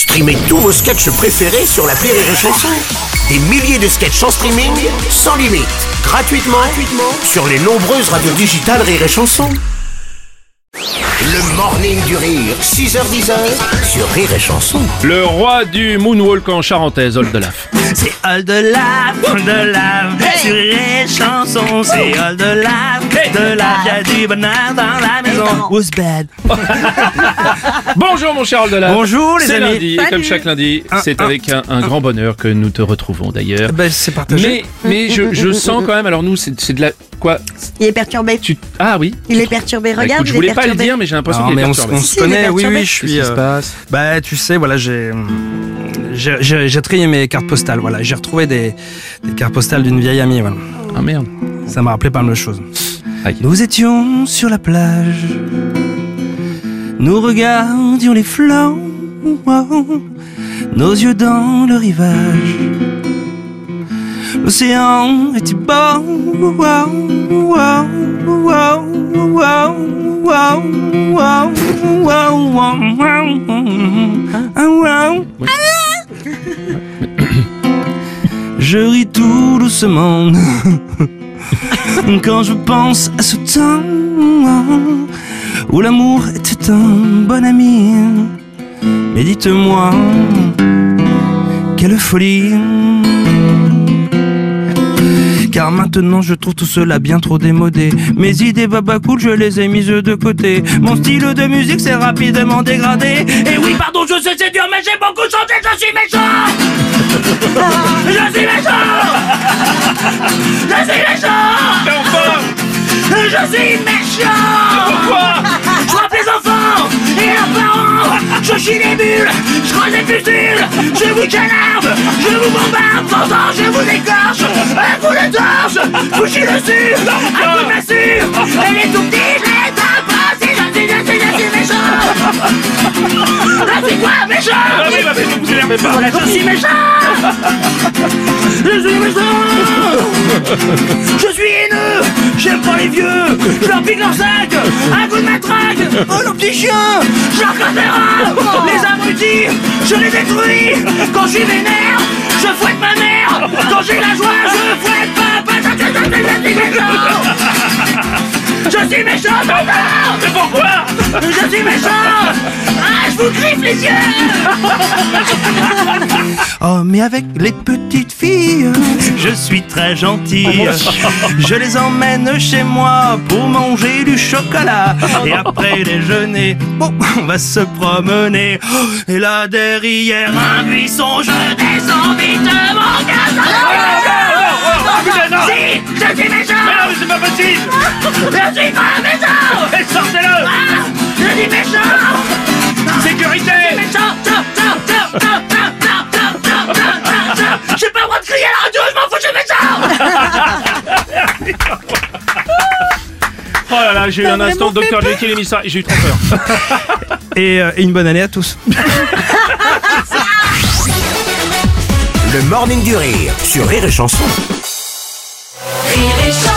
Streamez tous vos sketchs préférés sur la Rire et Chanson. Des milliers de sketchs en streaming, sans limite, gratuitement, gratuitement sur les nombreuses radios digitales Rire et Chanson. Le morning du rire, 6h10 sur Rire et Chanson. Le roi du moonwalk en charentaise, Oldelaf. C'est all de lave, de lave, sur les chansons, c'est all de lave, de lave, y'a du bonheur dans la maison. Who's bad? Bonjour mon cher Oldelaf. Bonjour, les C'est amis. lundi, et comme chaque lundi, c'est avec un, un grand bonheur que nous te retrouvons d'ailleurs. Ben, c'est partagé. Mais, mais je, je sens quand même, alors nous, c'est c'est de la... Quoi? Il est perturbé. tu, Ah oui Il est perturbé. Bah, Regarde, écoute, je il est voulais pas le perturbé. dire, mais j'ai l'impression Non, qu'il est mais on, perturbé. on se Si, connaît, oui, perturbé. oui, je suis. Qu'est-ce qui se euh, passe? Bah, tu sais, voilà, j'ai. J'ai j'ai- j'ai trié mes cartes postales, voilà. J'ai retrouvé des, des cartes postales d'une vieille amie, voilà. Ah merde. Ça m'a rappelé pas mal de choses. Aïe. Nous étions sur la plage, nous regardions les flancs, nos yeux dans le rivage. L'océan était beau, Je ris tout doucement quand je pense à ce temps où l'amour était un bon ami. Mais dites-moi, quelle folie! Car maintenant je trouve tout cela bien trop démodé. Mes idées baba cool je les ai mises de côté. Mon style de musique s'est rapidement dégradé. Et oui pardon je sais c'est dur mais j'ai beaucoup chanté Je suis méchant. Je suis méchant. Je suis méchant. Je suis méchant. Pourquoi? Chie des bulles, je creuse des pustules Je vous canarde, je vous bombarde Pourtant je vous écorche, un coup de torche Vous chie dessus, un coup de Et les tout petits je les tape pas Si je suis, je suis, je suis méchant suis quoi méchant Je suis méchant Je suis méchant Je suis haineux. J'aime pas les vieux. Je leur pique leur sac Oh le petit chien. Leur casse les abrutis Je les détruis. Quand je suis vénère Je fouette ma mère. Quand j'ai la joie Je fouette papa Je suis- méchant tonton Mais pourquoi? Je suis méchant. Ah je vous griffe les yeux Oh, mais avec les petites filles, je suis très gentil. Je les emmène chez moi pour manger du chocolat. Et après déjeuner, bon, on va se promener. Et là derrière un buisson, je descends vite mon gaz. Oh là là, j'ai eu un instant Dr Jekyll et Mr. Hyde, J'ai eu trop peur. Et, euh, et une bonne année à tous. Le morning du rire sur Rire et Chanson. Rire et chanson